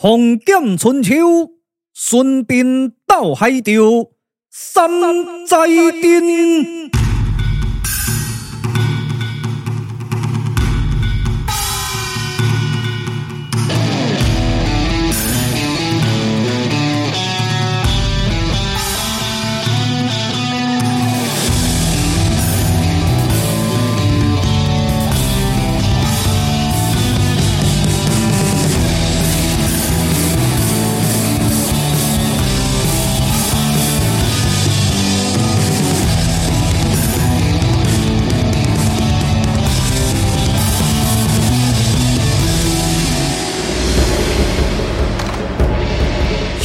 封建春秋，孙膑到海潮，山寨阵。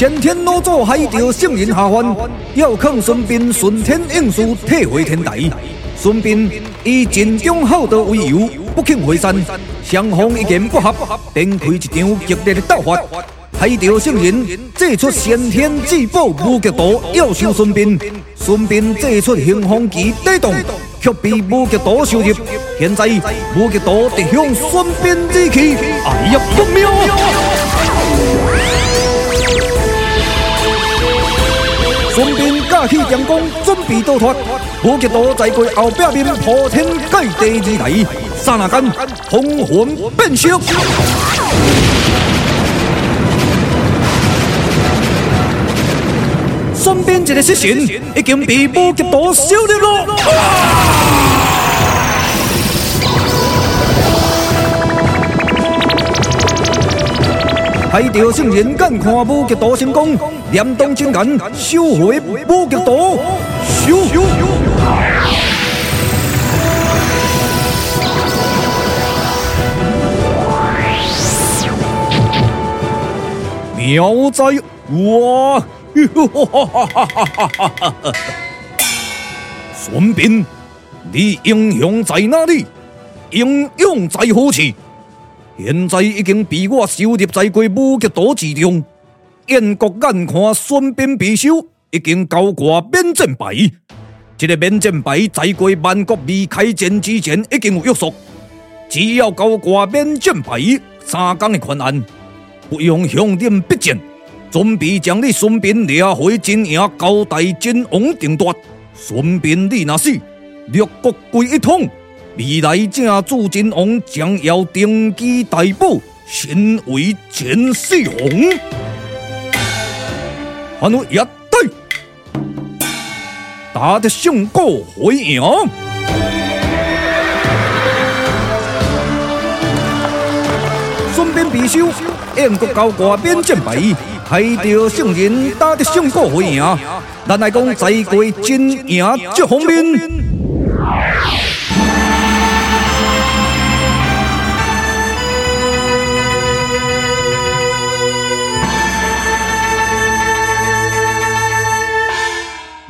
先天老祖海潮圣人下凡，遥控孙膑顺天应时，退回天台。孙膑以尽忠厚道为由，不肯回山。双方意见不合，展开一场激烈的斗法。海潮圣人祭出先天至宝无极刀，要收孙膑。孙膑祭出洪荒旗抵挡，却被无极刀收入。现在无极刀直向孙膑而去，哎呀，不妙！孙膑架起长弓，准备逃脱。无极刀在过后壁面铺天盖地而来，刹那间红魂变色。孙膑一个失神，已经被无极刀收入了。海潮圣人眼看武极刀成功，念动真言，收回武极刀。收。妙哉！哇！孙膑，你英雄在哪里？英勇在何处？现在已经被我收入在过无极刀之中。燕国眼看孙膑被收，已经高挂免战牌。这个免战牌在过万国未开战之前已经有约束，只要高挂免战牌，三天的困难，不用向人逼战，准备将你孙膑掠回阵营，交代真王定夺。孙膑你若死，六国归一统。未来正主真王将要登基大宝，身为前世皇。还有一对，打得胜过回营。孙膑被收，燕国高挂免战牌，海潮圣人打得胜过回营。咱来讲在过真赢这方面。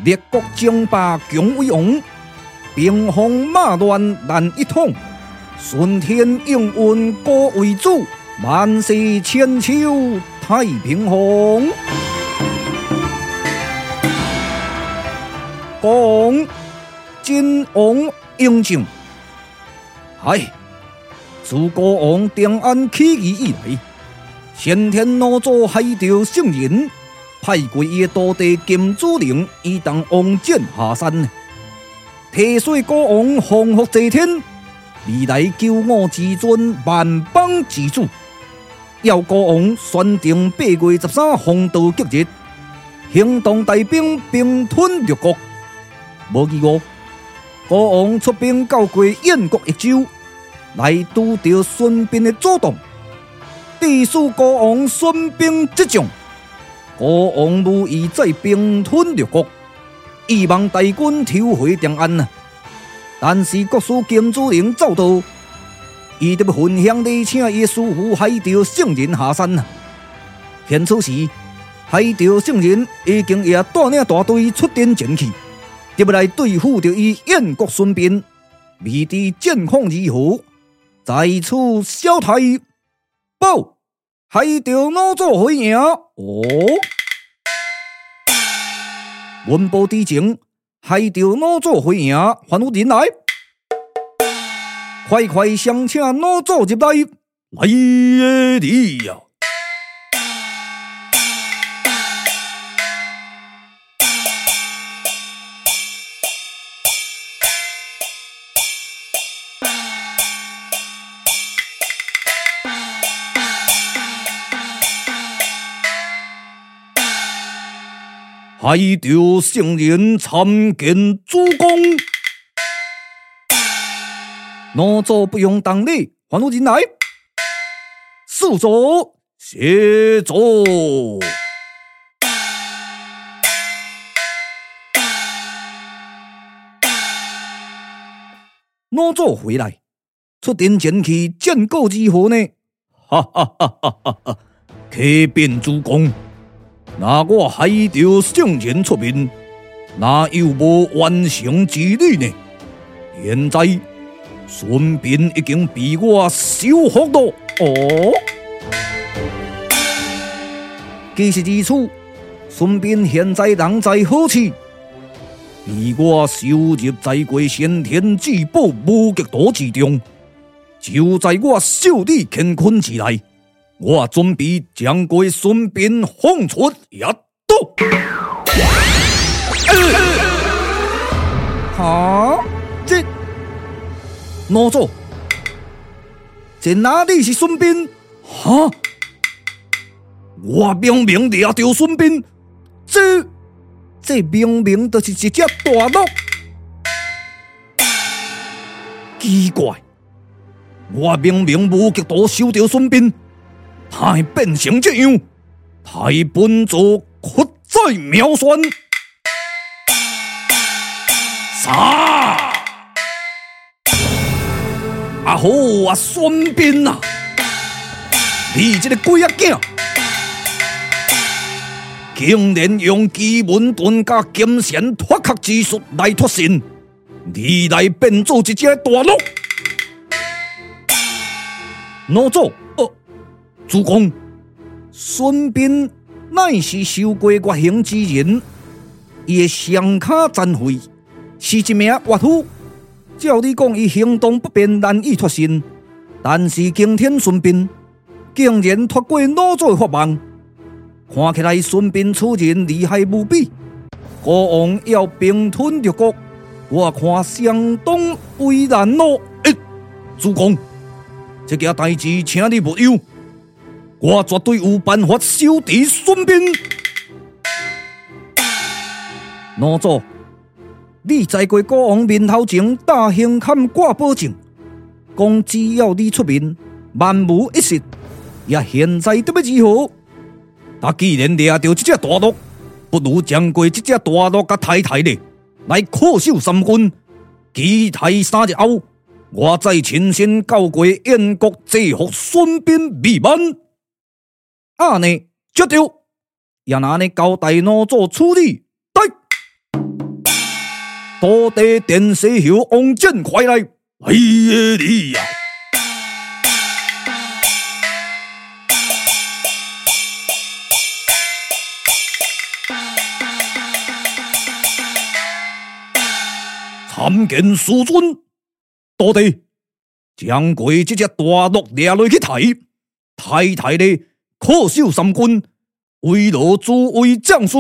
列国争霸强为王，兵荒马乱难一统。顺天应运国为主，万世千秋太平宏。讲真王嬴政，唉，自国王定安起义以来，先天老祖海潮圣人。派过伊的徒弟金子陵，以当王翦下山，提水国王封福济天，未来九五之尊，万邦之主。要国王选定八月十三黄道吉日，行动带兵兵吞六国。无意外，国王出兵到过燕国一州，来拄着孙膑的阻挡，致使国王孙膑失将。国王无意再兵吞六国，希望大军抽回长安。但是国师金子陵奏道，伊得要分享礼请伊师父海潮圣人下山。现此时，海潮圣人已经也带领大队出阵前去，得要来对付着伊燕国孙膑。未知战况如何，在此小台报。海潮老祖回营哦！文报之情，海潮老祖回营，还有人来，快快相请老祖入来来耶！你呀，海潮圣人参见主公。老祖不用当礼，还我进来。速走，谢走。老祖回来，出殿前去见过如何呢？哈哈哈哈哈哈！启禀主公，那我海潮圣人出面，哪有无完成之理呢？现在孙膑已经被我收服了。哦，既是如此，孙膑现在人在何处？以我收入在过先天至宝无极图之中，就在我手里乾坤之内。我准备将过孙膑放出一道。哈？这哪座？这哪里是孙膑？哈？我明明抓到孙膑，这。这明明就是一只大鹿，奇怪！我明明无极岛收到孙膑，他会变成这样，太笨拙，实在妙算。啥？啊好啊，孙膑啊，你这个鬼仔囝！竟然用奇门遁甲金蝉脱壳之术来脱身，你来变做一只大鹿。老祖，呃，主公，孙膑乃是受过月刑之人，伊的双脚残废，是一名岳父。照你讲，伊行动不便，难以脱身，但是今天孙膑竟然脱过老祖的法网。看起来孙膑此人厉害无比，国王要并吞六国，我看相当为难咯。欸，主公，这件代志请你勿忧，我绝对有办法收治孙膑。老祖，你在过国王面头前大声喊挂保证，讲只要你出面，万无一失。也现在得要如何？他既然抓到这只大鹿，不如将过这只大鹿甲太太的来恪守三军，期待三日后，我再亲身教过燕国，制服孙膑未满。啊呢，接着也拿你交代哪做处理？对，多得殿西侯王翦快来，哎呀你呀！参见师尊，多得将鬼这只大鹿抓来去抬，太太的恪守三军，为了诸位将士，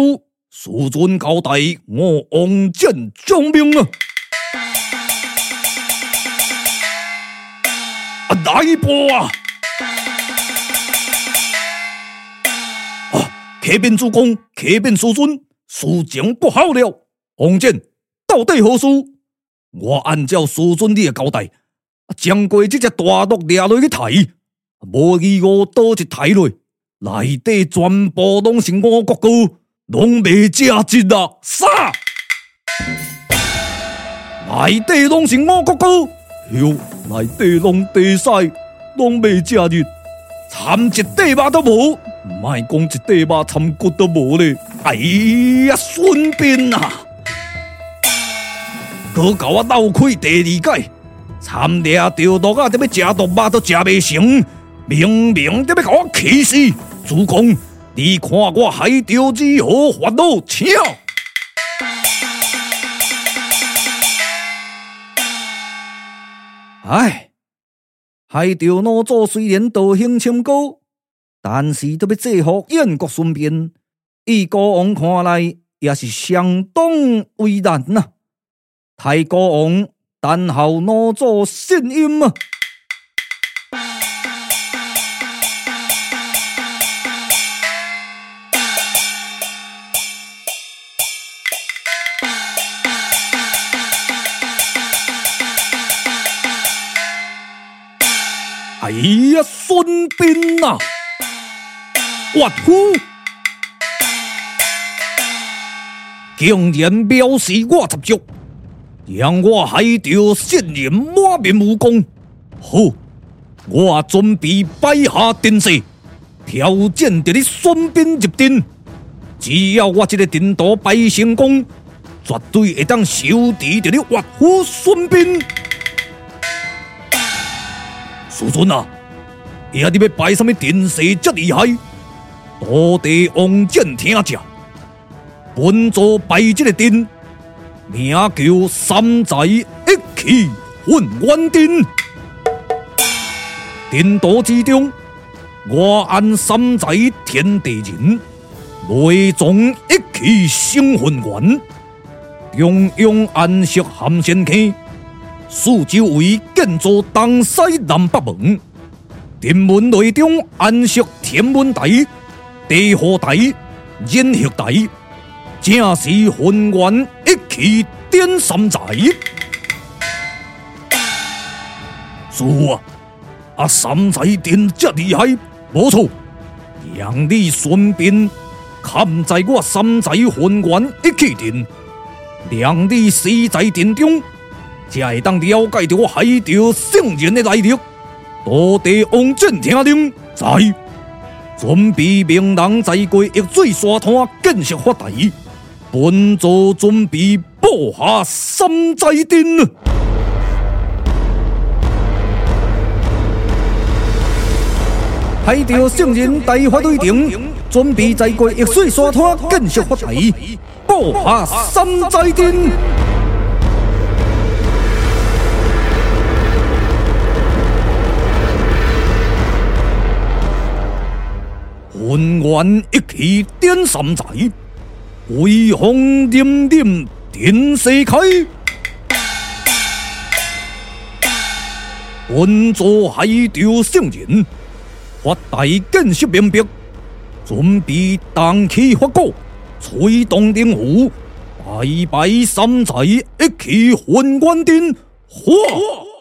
师尊交代我王翦将命啊！啊，来吧！啊，启禀主公，启禀师尊，事情不好了，王翦到底何事？我按照师尊你的交代，将过这只大鹿抓落去抬，无疑我倒一抬落，内底全部拢是我国歌，拢未食尽啊！啥？内底拢是我国歌，哟，内底拢地塞，拢未食尽，参一块肉都无，卖讲一块肉参骨都无咧！哎呀，孙膑啊！阁甲我闹开第二解，参掠着鹿啊！得要食鹿肉都食未成，明明得要甲我气死！主公，你看我海潮如何发怒？请。唉，海潮老祖虽然道行清高，但是得要制服燕国孙膑，以国王看来也是相当为难呐。太国王，但候老祖圣音啊！哎呀，孙膑呐，岳父竟然藐视我十足，让我害得先人满面无光。好，我准备摆下阵势，挑战着你孙膑入阵。只要我这个阵图摆成功，绝对会当收治着你岳父孙膑。师尊啊，爷你要摆什么阵势这厉害？土地王见听讲，本座摆这个阵，名叫三才一气混元阵。阵道之中，我按三才天地人，内总一气生混元，中央安息含仙坑。四周围建造东西南北门，天门内中安设天文台、地火台、人血台，正是混元一气点三才。是啊，啊三才阵这厉害，无错，让你孙膑看在我三才混元一气阵，让你死在阵中。才会当了解到我害得圣人的来历。土地王见听令，在准备命人在过易水沙滩建设法台，本座准备布下三才阵。害得圣人大发雷霆，准备在过易水沙滩建设法台，布下三才阵。混元一气点三才，威风凛凛震世开。本座害得圣人，发台建设明白，准备动起法鼓，催动灵符，拜拜三才一气混元阵。嚯！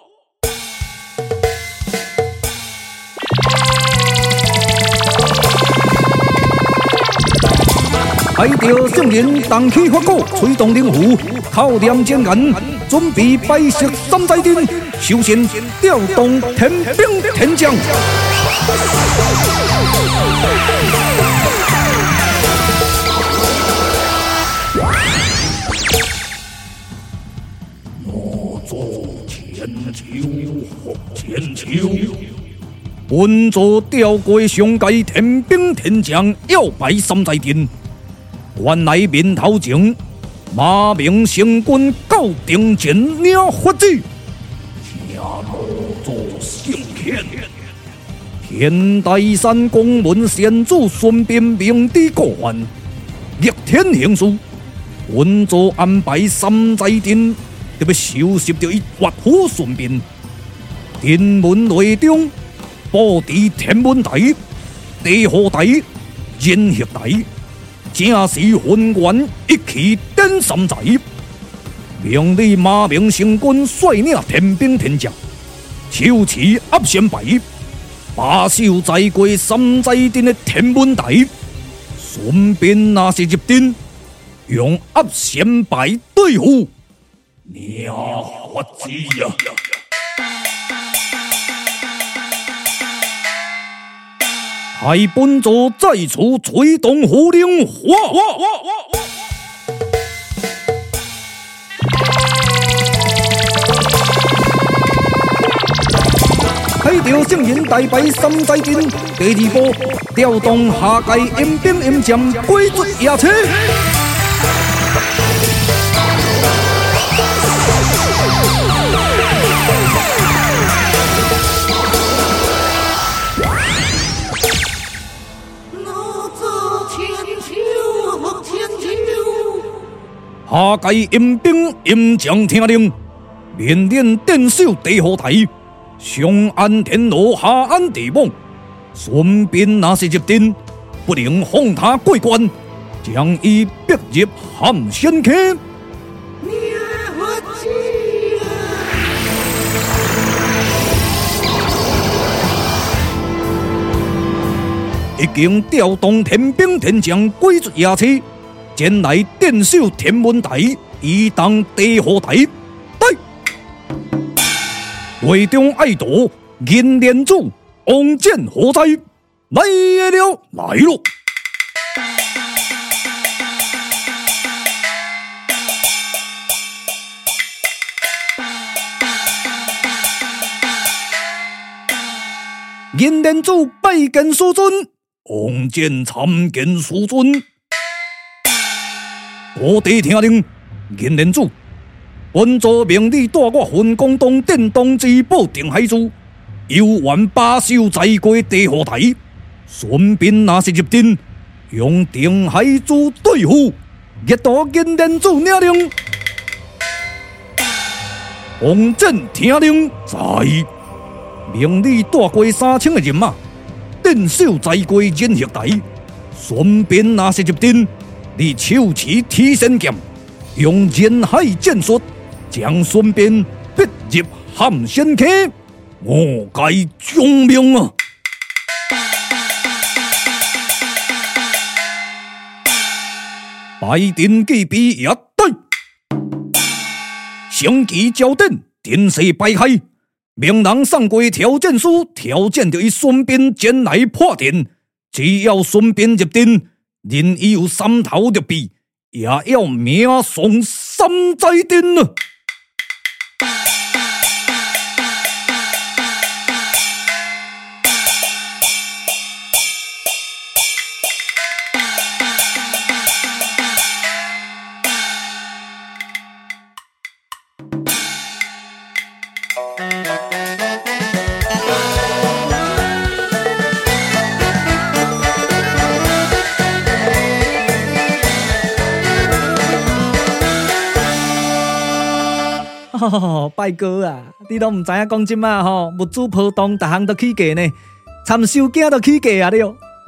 害得圣人动起法鼓，催动灵符，口念真言，准备摆设三才阵，首先调动天兵天将。我做千秋，本座调过上界天兵天将，要摆三才阵。原来面头前马明星君到定前领法旨，请落座圣天。天台山公门先祖孙膑明知故犯，逆天行事，本座安排三才阵，特别收拾着伊岳父孙膑。天门内中布置天文台、地火台、人血台。正是混元一气顶三才，命你马明星君率领天兵天将，手持压仙牌，把守在过三才阵的天文台。顺便那是入阵，用压仙牌对付，命法之呀！大本座再次吹动符令，哗哗哗哗！害得圣人大摆三才阵，第二波调动下界阴兵阴将，鬼卒野车。下界阴兵阴将听令，命令镇守地火台，上安天罗，下安地网。孙膑若是入阵，不能放他过关，将伊逼入含仙坑。已经调动天兵天将，鬼卒夜叉，前来镇守天文台，以当地火台。对，会中爱夺银莲珠，王剑何在？来了，来了。银莲珠拜见师尊，王剑参见师尊。我弟听令，银莲珠，本座命你带我分公洞殿东之宝定海珠，游玩把守在过地火台，顺便若是入阵，用定海珠对付，一朵银莲珠领令，王剑听令在。命你带过三千个人马，镇守在过银鹤台，顺便若是入阵，你手持天仙剑，用人海剑术将孙膑逼入撼仙坑，我该将命啊！拜阵计备一对，升旗交阵，阵势摆开。命人送过挑战书，挑战就以孙膑前来破阵。只要孙膑入阵，人已有三头六臂，也要命丧三在阵啊！拜哥啊！你都唔知影讲即嘛吼，物资波动，逐项都起价呢，参收件都起价啊！你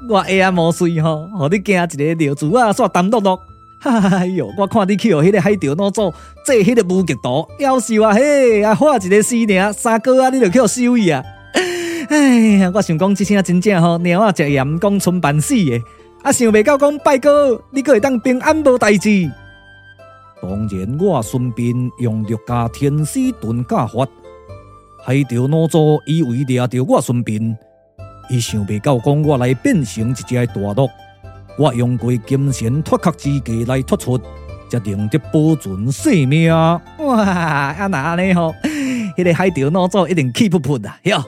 我下阿毛遂吼，互你惊一个尿珠啊，煞澹漉漉。哎哟，我看你去哦，迄个海潮老祖做迄个无极图，夭寿啊嘿，啊画一个诗尔，三哥啊，你就去互收伊啊！哎呀，我想讲即声真正吼，猫啊食盐讲春半死的，啊想袂到讲拜哥，你阁会当平安无代志。当然，我顺便用六家天师遁甲法，海潮老祖以为掠着我顺便，伊想袂到讲我来变成一只大鹿，我用过金仙脱壳之计来脱出，才能得保存性命。哇，啊那安尼吼，迄、那个海潮老祖一定气噗噗啊！哟，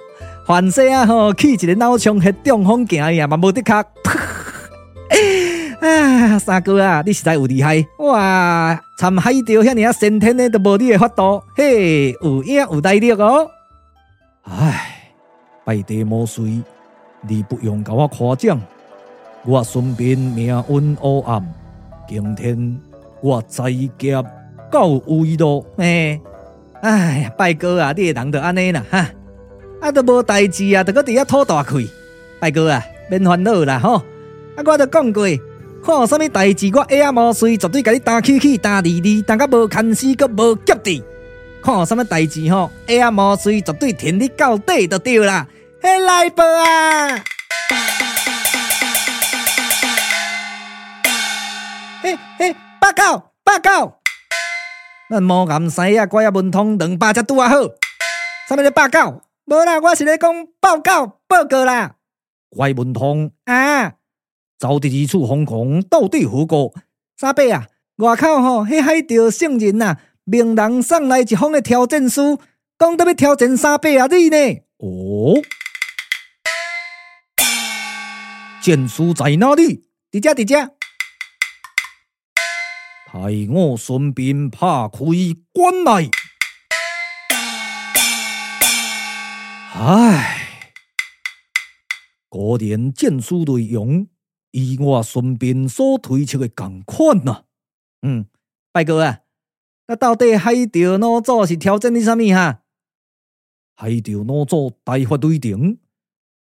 凡世啊吼，起一个脑冲迄中风行呀，嘛无得壳。啊，三哥啊，你实在有厉害哇！参海钓遐尔啊，先天的都无你的法度，嘿，有影有带力哦。唉，拜地魔髓，你不用甲我夸奖，我顺便命运黑暗，今天我再劫到位咯。哎，哎，拜哥啊，你个人就安尼啦哈，啊都无代志啊，都搁伫遐吐大气。拜哥啊，免烦恼啦吼，啊我都讲过。看有啥物代志，我下阿毛遂绝对甲你打起起打滴滴，但个无看死阁无急的。看有啥物代志吼，下阿毛遂绝对挺你到底就对啦。嘿，来报啊！嘿嘿，报告报告！咱毛岩西啊，怪啊文通两百只拄啊好。啥物咧报告？无啦，我是咧讲报告报告啦。怪文通啊！招弟之处，疯狂到底何故？三伯啊，外口吼，迄海潮圣人呐，命人送来一封的挑战书，讲得要挑战三伯啊你呢？哦，战书在哪里？伫遮伫遮，派我顺便拍开关来。唉，果然战书内容。以我顺便所推测的同款呐，嗯，拜哥啊，那到底海钓老祖是挑战你啥物哈？海钓老祖大发雷霆，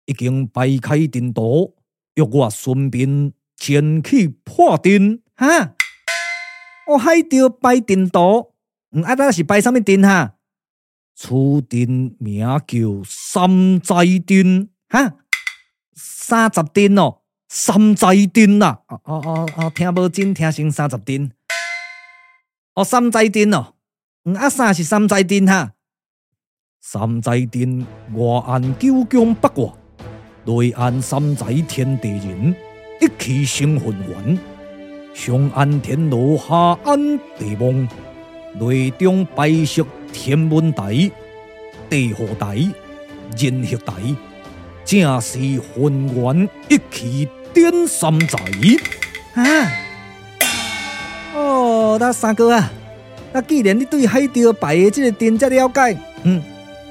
已经摆开阵图，约我顺便前去破阵哈。我海钓摆阵图，嗯，啊，那是摆啥物阵哈？此阵名叫三在阵哈，三十阵哦。三寨镇呐！哦哦哦哦，听无真，听成三十镇。哦，三寨镇哦，嗯，啊三是三寨镇哈？三寨镇外岸九江八卦，内岸三寨天地人，一气生混元。上按天罗，下按地网，内中白色天文台，地火台，人血台，正是混元一气点三才。啊！哦，那三哥啊，那既然你对海钓牌的这个阵这了解，嗯，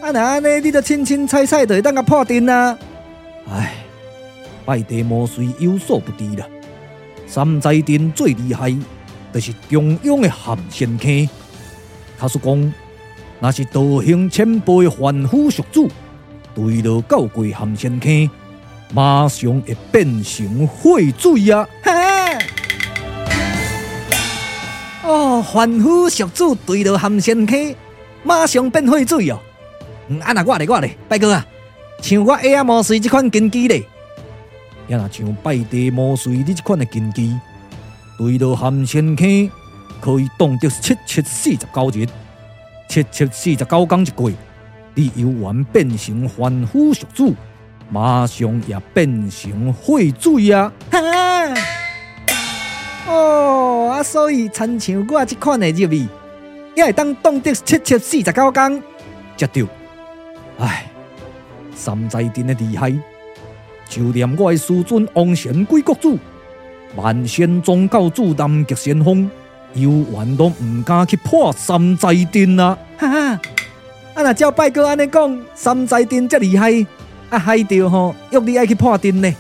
啊那安尼你就凊凊彩彩就会当个破阵啊！唉，拜地魔虽有所不知啦。三才镇最厉害，就是中央的含仙坑。他说讲，那是道行千辈凡夫俗子，对了到过含仙坑，马上会变成废水啊！哦，凡夫俗子对着含仙溪，马上变废水哦。嗯，啊那我咧我咧，拜哥啊，像我下仔无随这款根基咧。也若像拜地魔髓你这款的根基，对着含仙溪可以挡得七七四十九日，七七四十九天一过，你犹原变成凡夫俗子，马上也变成废水啊！哈！哦，啊，所以亲像我这款的入味，也会当挡得七七四十九天，绝对。唉，三灾镇的厉害。就连我的师尊王贤贵国主、万仙宗教主南极仙风，犹原都唔敢去破三灾镇啊！哈哈，啊那照拜哥安尼讲，三灾镇这厉害，啊海钓吼，约你爱去破阵呢。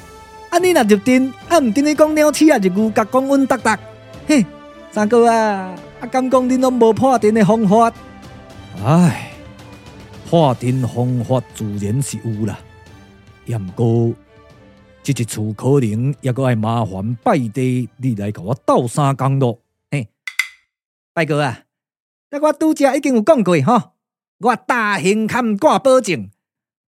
啊你若入阵，啊毋等你讲鸟鼠啊，就牛角讲阮哒哒。嘿，三哥啊，啊敢讲恁拢无破阵的方法？唉，破阵方法自然是有啦，也毋过。这一次可能也搁爱麻烦拜地你来甲我斗三工咯。嘿，拜哥啊，那我拄则已经有讲过吼，我大型坎挂保证，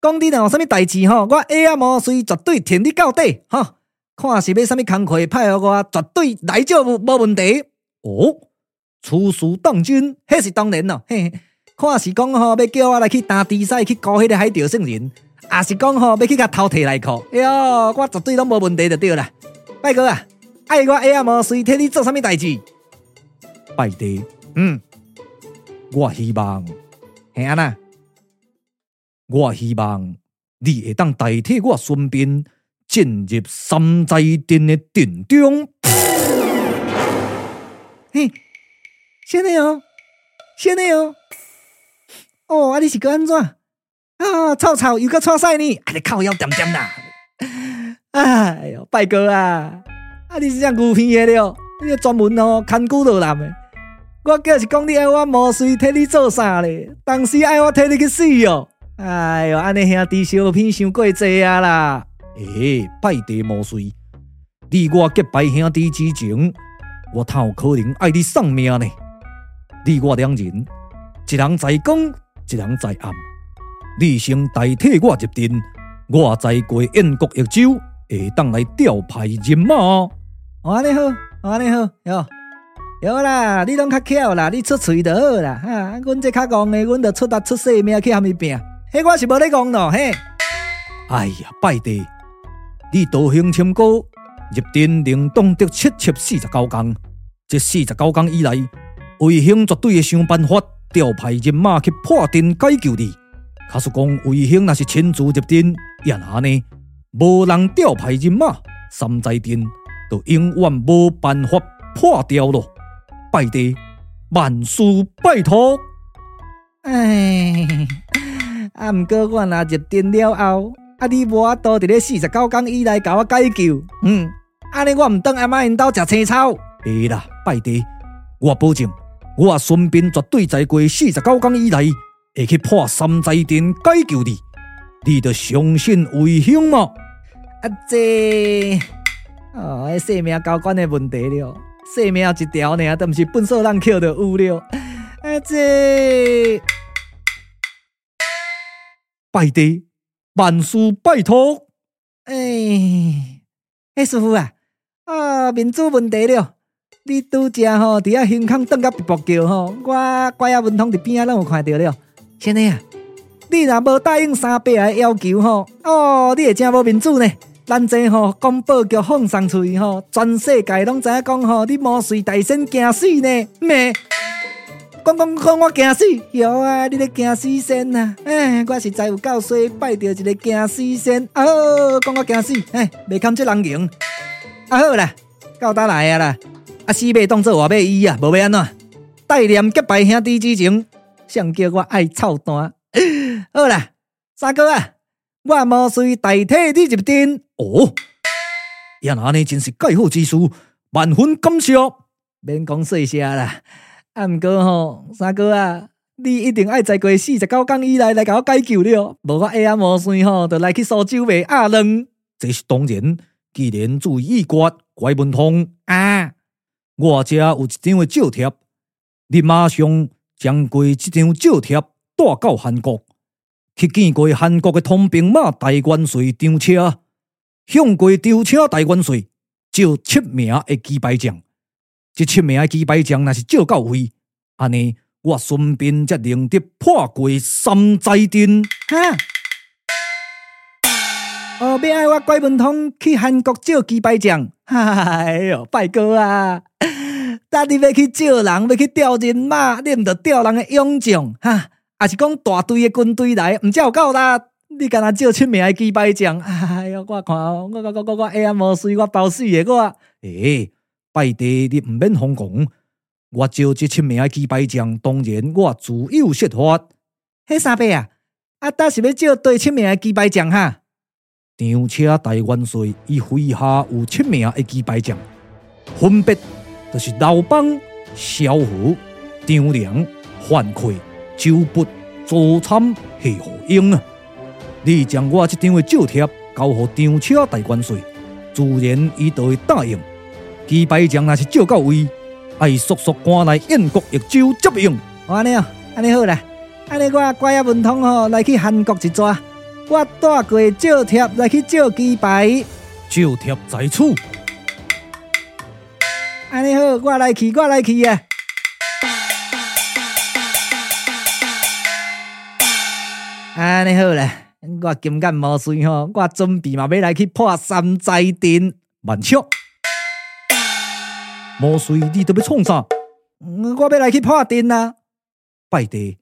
讲你若有啥物代志吼，我下仔魔髓绝对挺你到底吼。看是要啥物工课派予我，绝对来就无问题。哦，此事当军？迄是当然咯。嘿，嘿，看是讲吼，要叫我来去打比赛，去搞迄个海钓圣人。也是讲吼，要去甲偷摕来考，哟，我绝对拢无问题就对啦。拜哥啊，爱我下仔魔髓替你做啥物代志？拜地，嗯，我希望，嘿安那，我希望你会当代替我顺便进入三才镇的阵中。嘿，先内哦，先内哦，哦，啊你是个安怎？啊，臭臭又搁错赛呢！啊，你靠腰点点啦！哎哟，拜哥啊，啊你是这样牛皮的了，你个专门哦看古罗男的。我叫是讲你爱我魔髓替你做啥咧？当时爱我替你去死哦！哎哟，安尼兄弟相片伤过济啊啦！诶，拜地无随，你我结拜兄弟之情，我哪有可能爱你丧命呢？你我两人，一人在光，一人在暗。你先代替我入阵，我再过燕国益州，会当来调派人马。哦，安尼好，安尼好，哟，有啦，你拢较巧啦，你出喙就好啦。哈，阮这较戆的，阮就出力出性命去和伊拼。嘿，我是无咧讲咯，嘿。哎呀，拜地，你道行深厚，入阵能挡得七七四十九工。这四十九工以来，魏兴绝对会想办法调派人马去破阵解救你。他说：“讲魏兴若是亲自入阵，也那呢，无人调派人马，三才镇就永远无办法破掉咯。拜地万事拜托。哎，啊，毋过我若入店了后，啊，你无法度伫咧四十九天以内甲我解救，嗯，安尼我毋当阿妈因兜食青草。会啦，拜地，我保证，我顺便绝对在过四十九天以内。”会去破三才镇解救你，你得相信魏兴吗？啊这哦，性命交关的问题了，性命一条呢，都毋是笨手人扣的有了。啊这拜地万事拜托，哎。嘿，师傅啊，啊，面子问题了。你拄只吼，伫遐胸腔转甲直播叫吼，我乖啊文通伫边啊拢有看到了。先生啊，你若无答应三伯的要求吼，哦，你会真无面子呢。咱这吼广播剧放送出去吼，全世界拢知影讲吼，你毛遂大仙惊死呢？咩？讲讲讲，我惊死！哟啊，你咧惊死先啊！哎，我实在有够衰，拜着一个惊死仙。哦，讲我惊死，哎，未堪这人用。啊好啦，到呾来啊啦！啊四妹当做话要医啊，无要安怎？代念结拜兄弟之情，谁叫我爱操蛋？好啦，三哥啊，我无需代替你入阵。哦，呀，那呢真是盖好之事，万分感谢。免讲谢谢啦。啊，毋过吼，三哥啊，你一定爱再过四十九天以内来甲我解救了，无我下暗无算吼，就来去苏州卖鸭卵。这是当然，既然注意已决，怪文通啊，我遮有一张的照贴，你马上将过这张照贴带到韩国，去见过韩国的通兵马大元帅张车，向过张车大元帅就七名的击败将。这七名的几百将若是照到位，安尼我顺便则能得破过三寨阵。哈！哦，要爱我怪文通去韩国照几百将？哎哟，拜哥啊！但你要去照人，要去调人马，你毋着调人的勇将？哈！还是讲大队的军队来，毋才有够啦？你干那照七名的几百将？哎哟，我看我我我我我哎呀，无水我包死的我。诶。拜地，你毋免惶恐，我招这七名击败将，当然我自有说法。嘿，三伯啊，啊，倒是要招对七名击败将哈？张车大元帅伊麾下有七名的击败将，分别就是刘邦、萧何、张良、樊哙、周勃、左参、谢侯英啊！你将我这张的照贴交予张车大元帅，自然伊就会答应。击败将若是借到位，爱速速赶来燕国益州接应。安尼哦，安尼好啦，安尼我乖啊文通吼来去韩国一抓，我带过照贴来去照击败。照贴在此。安尼好，我来去，我来去啊！安尼好啦，我金刚毛遂吼，我准备嘛要来去破三寨阵，万笑。毛遂，你都要创啥？我要来去破阵啊！拜地，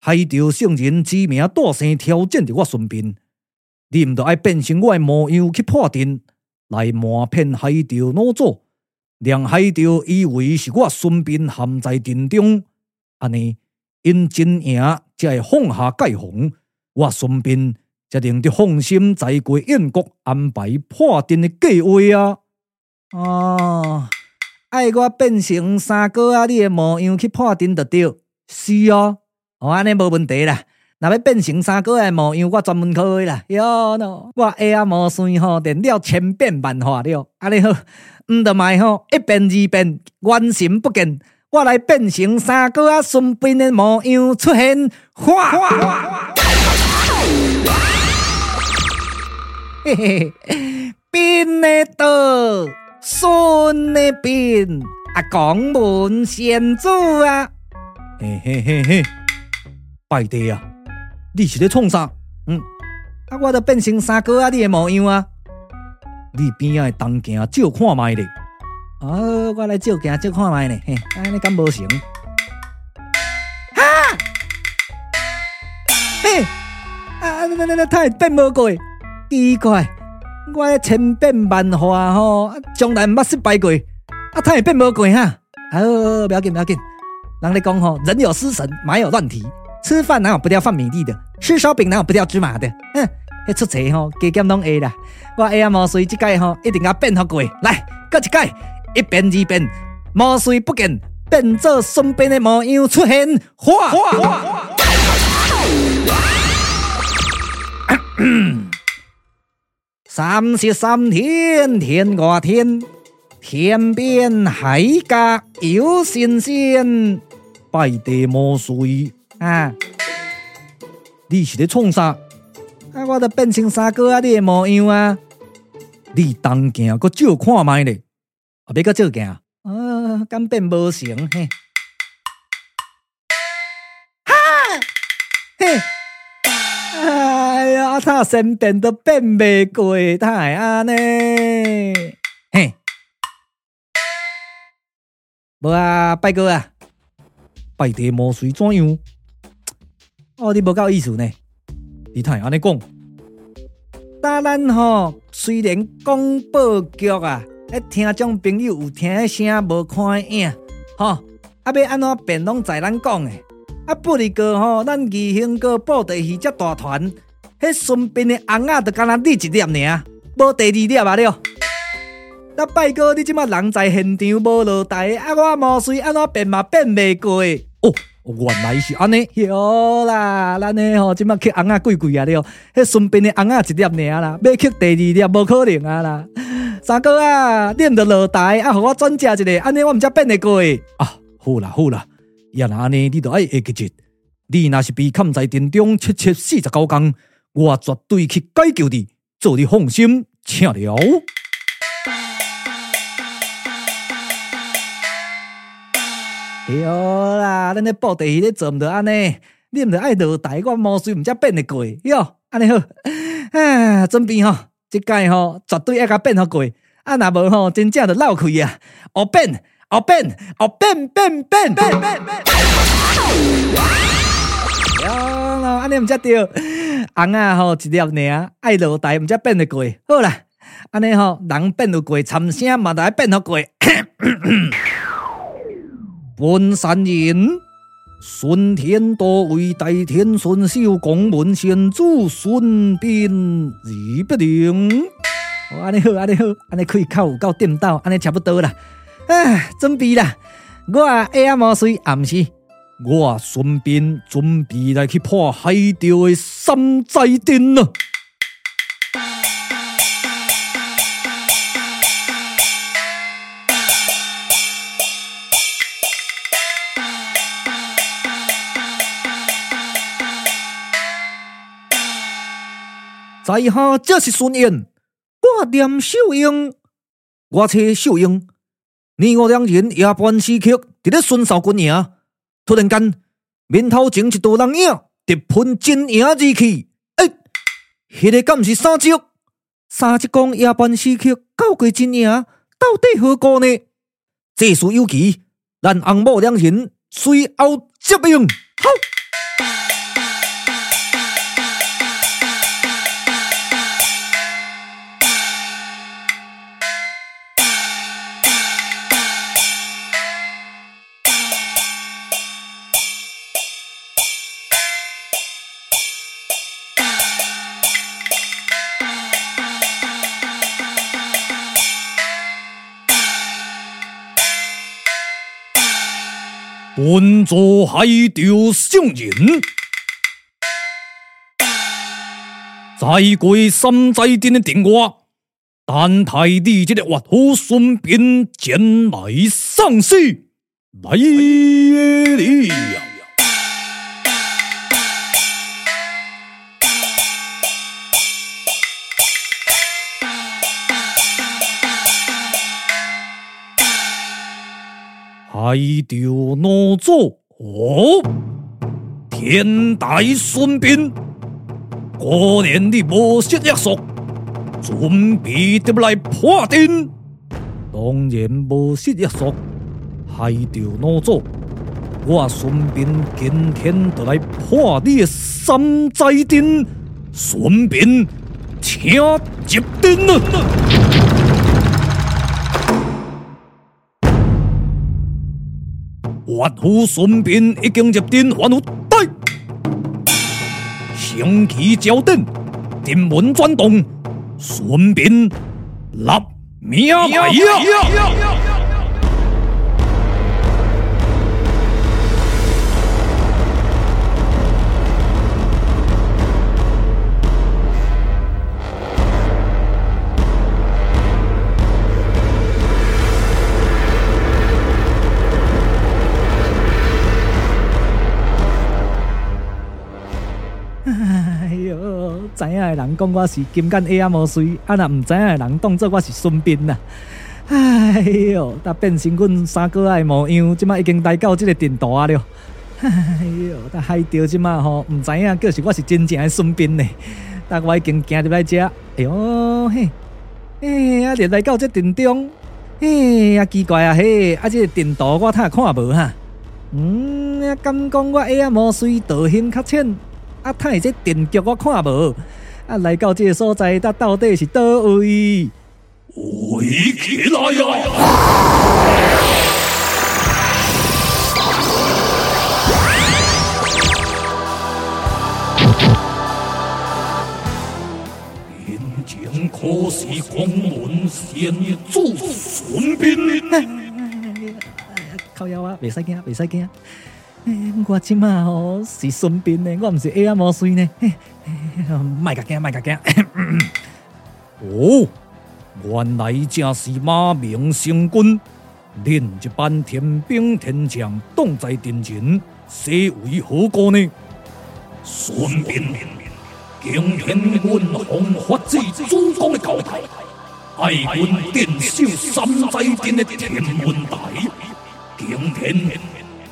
海潮圣人之名大声挑战着我孙膑，你毋着爱变成我的模样去破阵，来瞒骗海潮老祖，让海潮以为是我孙膑陷在阵中，安尼因真赢才会放下戒防，我孙膑才能得放心再过燕国安排破阵的计划啊！哦。爱我变成三哥啊！你的模样去破阵就对，是哦，哦，安尼无问题啦。若要变成三哥的模样，我专门可以啦。哟喏，我下啊无算吼练了千变万化了。安尼好，毋得卖吼一变二变，原形不见。我来变成三哥啊，顺便的模样出现。哗！嘿嘿，变的多。孙那边啊，广门贤祖啊，嘿嘿嘿嘿，拜爹啊，你是咧创啥？嗯，啊，我都变成三哥啊，你的模样啊，你边啊的东镜照看觅咧？哦，我来照镜照看觅咧，嘿，安尼敢无成？哈！嘿，啊，那那那太变无过，奇怪。我千变万化吼，从来毋捌失败过，啊，他也变无过哈。好，不要紧不要紧，人哋讲吼，人有失神，马有乱蹄，吃饭哪有不掉放米粒的，吃烧饼哪有不掉芝麻的。哼，迄出错吼，加减拢会啦。我会啊毛遂这届吼，一定要变好过。来，搁一届，一变二变，毛遂不见，变做身边的模样出现。哗哗哗。三十三天，天外天，天边海角有神仙，拜地毛遂啊！你是咧创啥？啊，我都变成三哥啊！你的模样啊！你东行搁照看卖咧，啊，要搁照镜，啊，敢变无成嘿？哈，嘿，他身边都变袂过，他会安尼，嘿，无啊，拜哥啊，拜地魔术怎样？哦，你无够意思呢，你太安尼讲。当然吼，虽然广播剧啊，听众朋友有听声无看影，吼，啊要安怎变拢在咱讲诶，啊不离个吼，咱义兴个布袋戏遮大团，迄身边的红仔就干那你一粒尔，无第二粒啊了。那拜哥，你即马人在现场无落台，啊我毛遂安怎变嘛变袂过哦。原来是安尼，哟啦，咱呢吼，即马乞翁仔贵贵啊了，迄身边的红仔一粒尔啦，要乞第二粒无可能啊啦。三哥啊，你毋着落台啊，互我转接一个，安尼我毋才变得过啊。好啦好啦，若安尼，你着爱会记住，你若是被砍在阵中七七四十九工，我绝对去解救你，做你放心，请了。对啦，咱咧布袋戏咧做毋着安尼，你毋着爱落台，我毛遂毋才变得过哟。安尼好，啊，准备吼，即届吼绝对爱甲变好过，啊，若无吼，真正着闹开啊！后变，后变，后变变变变变变。哟，安尼毋才对，翁仔吼一粒尔，爱落台毋则变得过。好啦，安尼吼，人变得过，参声嘛着爱变好过。文山人，顺天多为代天顺守公文先祖顺便而不灵。哦，安尼好，安尼好，安尼开口有够颠倒，安尼差不多啦。唉，准备啦，我下暗毛遂暗时，我顺便准备来去破海钓的山寨店了。在下这是孙燕，我念秀英，我妻秀英，你我两人夜半时刻伫咧巡扫军营，突然间面头前一道人影直喷真影而去，哎，迄、那个敢毋是三叔？三叔公夜半时刻到过真影，到底何故呢？这事有奇，咱翁某两人随后接应。好。本座海钓圣人，在过山寨店的电话，但太你这个岳父顺便前来送信，来了。海钓哪座？哦，天台顺便，过年你无失约束，准备得来破阵。当然无失约束，海钓哪座？我顺便今天得来破你的山寨阵，顺便请接阵了。岳父顺便已经入阵还有带，升旗交电，电门转动，顺便立命来呀。知影的人讲我是金刚会仔无遂，啊若唔知影的人当做我是孙膑呐。哎哟，但变成阮三哥仔的模样，即马已经来到这个程度啊了。哎哟，但害着即马吼，唔知影，叫是我是真正的孙膑呢。但我已经行入来遮，哎哟嘿，哎啊，入来到这阵中，哎啊奇怪啊嘿，啊这个阵图我睇看无哈。嗯，啊敢讲我会仔无遂，道行较浅，啊睇这电局我看无，啊来到这个所在，它到底是叨位？围起来呀！眼前可是广门县主孙膑。靠腰啊，袂使惊，袂使惊。我即马吼是孙膑呢，我唔是会仔无遂呢。卖甲惊，卖甲惊。哦。原来正是马明成君，恁一班天兵天将挡在阵前，谁为何故呢？孙膑，今天阮奉发自主公的交代，爱阮镇守三才殿的天文台。今天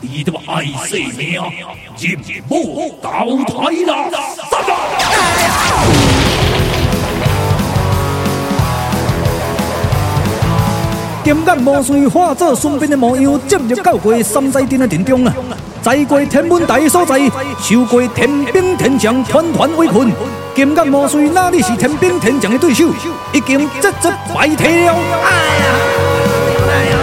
你他妈爱性命，任务到台了。金刚无遂化作孙膑的模样，进入到过三才殿的阵中啊！在过天文台所在，受过天兵天将团团围困。金刚无遂哪里是天兵天将的对手？已经节节败退了。哎呀！哎呀！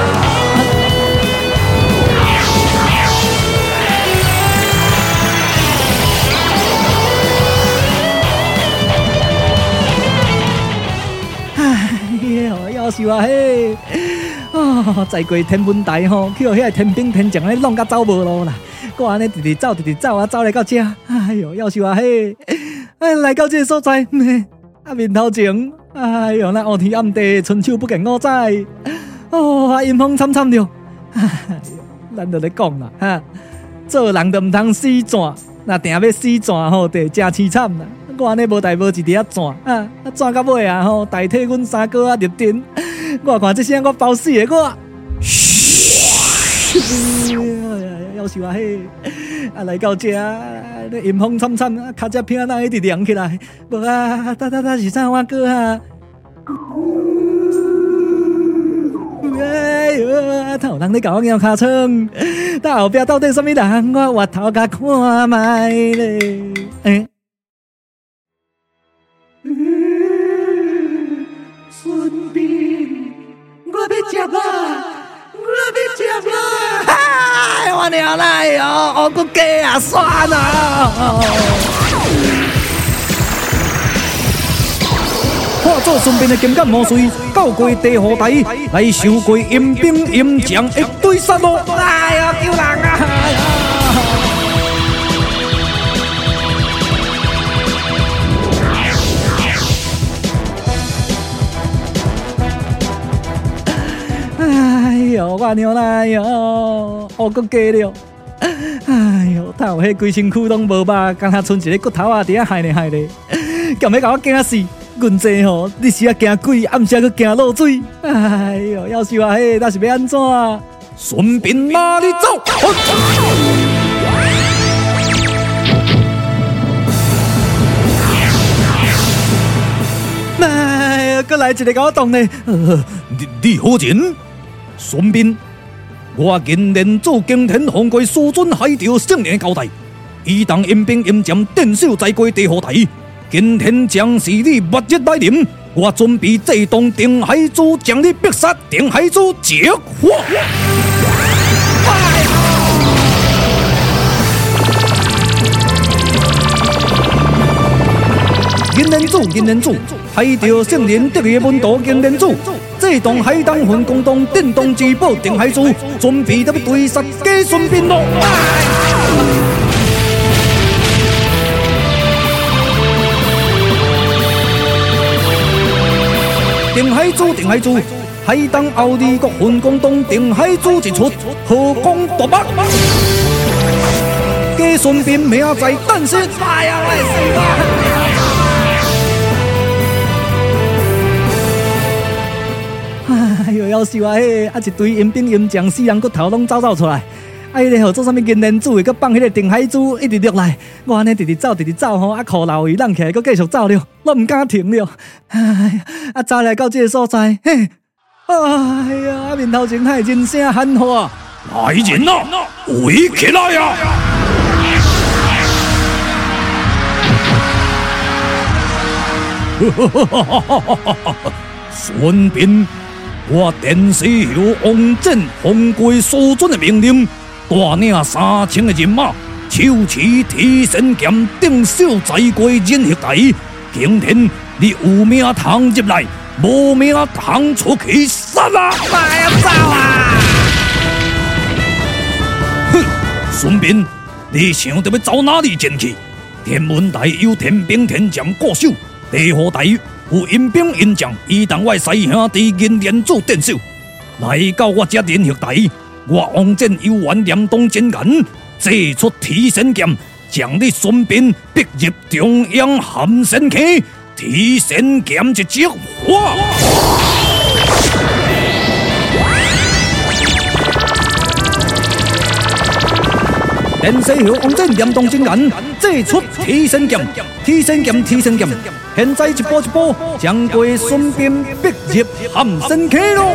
哎呀！要死我嘿！啊！在过天文台吼，去互遐天兵天将咧弄甲走无路啦！我安尼直直走，直直走啊，走来到遮。哎哟，夭寿啊嘿！哎，来到这个所在，啊面头前，哎哟，那乌天暗地，春秋不见五载。哦，啊阴风惨惨着。咱就咧讲啦，哈，做人就毋通死转，那定要死转吼，得真凄惨啦。我安尼无代无志伫遐转，啊，转到尾啊吼，代替阮三哥啊入阵。我看这声我包死的我，嘘，夭寿啊嘿，啊来到这，阴风惨惨，啊卡只片那一直亮起来，无啊，哒哒哒是啥我哥啊？哎哟，头人你搞我尿卡窗，但后边到底什么人？我回头甲看觅咧，哎。我被夹了，我被夹了！嗨，我娘来哟，我个鸡啊，算了！化作身边的金刚无遂，到过地河台来收过阴兵阴将一堆杀戮！哎呀，救人啊！呦，我娘啦！哎呦，我搁假了！哎呦，他有迄规身躯拢无肉，刚才剩一个骨头啊，伫遐害咧害咧，敢要甲我惊死？阮这吼，你是啊惊鬼，暗时搁惊落水？哎呦，夭寿啊！嘿，那是要安怎？孙膑哪里走？哎呀，搁来一个搞动呢？你你好贱！孙膑，我今连做惊天红鬼师尊海潮圣年交代，以当阴兵阴将镇守在过地河台，今天将是你末日来临，我准备这动定海珠将你逼杀，定海珠接火。海潮圣年得意门徒金莲珠。这栋海当魂公洞电动之宝定海珠，准备要对杀假孙膑咯！定海珠，定海珠，海当奥利国魂公洞定海珠一出，何光夺目？假孙膑命在旦夕。哎呀，我死呦，夭寿啊！嘿，啊一堆阴兵阴将，死人骨头拢走走出来。哎，你好做啥物？金莲子，佮放迄个定海珠一直落来，我安尼直直走，直直走吼，啊，裤老伊浪起来，佮继续走了，我唔敢停了。哎呀，啊，早来到这个所在，嘿，哎呀，啊面头前还人声喊话，来人啊，围起来呀！哈哈哈哈哈哈！顺便，我电视有王翦奉归所准的命令。带领三千个人马，手持提神剑，定守在过人血台。今天你有命通入来，无命通出去杀啊！快要走啊！哼，顺便，你想得要走哪里进去？天文台有天兵天将固守，地火台有阴兵阴将，伊同我师兄弟银莲子镇守。来到我这人血台。我王震有缘念动真言，祭出提神剑，将你孙膑逼入中央寒神坑，提神剑一击化。天师后王翦念动真言，祭出提神剑，提神剑，提神剑，现在一步一步将过孙膑逼入含神坑咯。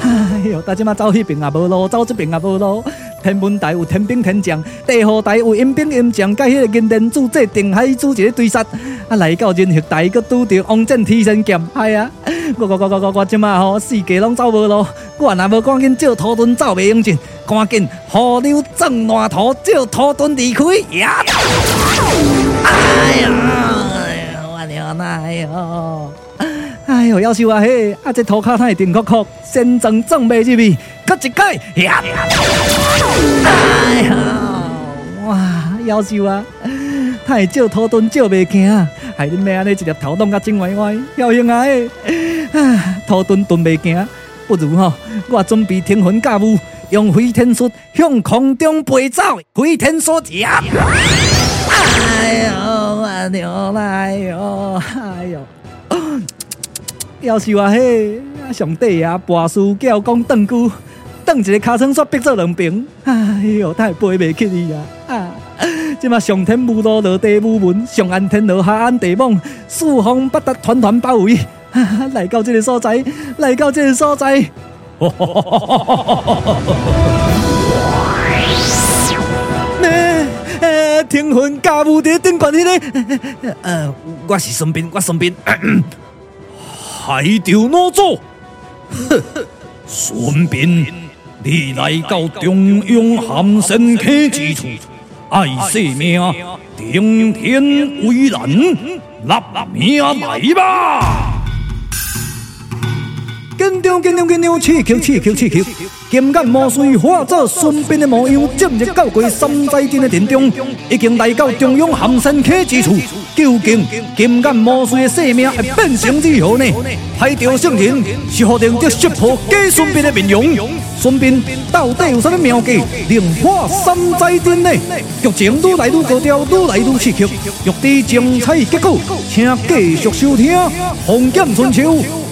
哎呦大家嘛走迄边也无路，走这边也无路。天文台有天兵天将，地火台有阴兵阴将，甲迄个银莲子这定海珠一个对杀。啊，来到人血台，佮拄着王翦提神剑，哎呀！我我我我我我即马吼，四界拢走无路。我若无赶紧借土遁走袂用尽，赶紧河流撞烂土，借土遁离开。呀！哎呀！我娘奶哟！哎呦，夭寿啊嘿！啊，这涂骹太甜酷酷，先装装袂入去，搁一摆。哎呀！哇，夭寿啊！太少土遁少袂惊，害恁妹安尼一粒头弄甲真歪歪。晓兄啊嘿！啊，土遁遁袂惊，不如吼，我准备天魂驾雾，用飞天术向空中飞走。飞天术呀！哎呦，我娘来哟！哎呦！夭寿啊嘿！上帝啊，跋树叫讲断句，断一个尻川煞逼做两爿，哎哟，太背袂起伊啊！啊，即马上天无路，落地无门，上安天罗，下安地网，四方八达团团包围，来到这个所在，来到这个所在。天魂驾雾的顶关迄个？呃，我是孙膑，我孙膑。害着哪座？哼！孙膑，你来到中央寒山溪之处，爱性命，顶天为难，立命来吧！紧张紧张紧张，刺激刺激刺激！金眼魔术化作孙膑的模样，进入到过三寨镇的阵中，已经来到中央含神坑之处。究竟金眼魔术的性命会变成如何呢？海钓圣人是否能得识破假孙膑的面容？孙膑到底有啥物妙计，能破三寨镇呢？剧情愈来愈高调，愈来愈刺激，欲知精彩结果，请继续收听《红剑春秋》。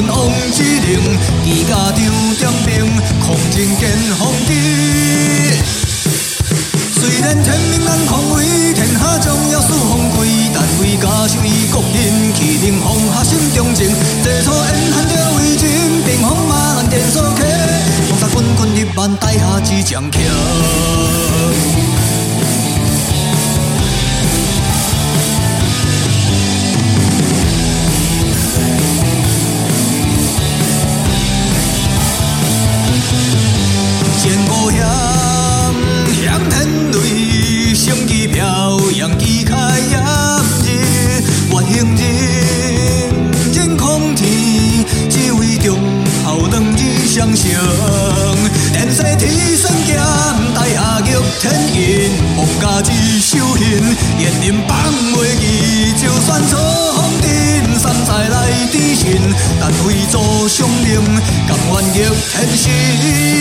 钓三寨镇。伊家常点兵，空前见风机。虽然天命难抗为，天下将要数丰贵，但为家乡与国人，去灵风下心中情。这座恩汉着为情，兵荒马乱电锁客，风沙滚滚一万，带下几将强。做商人，甘愿逆天时。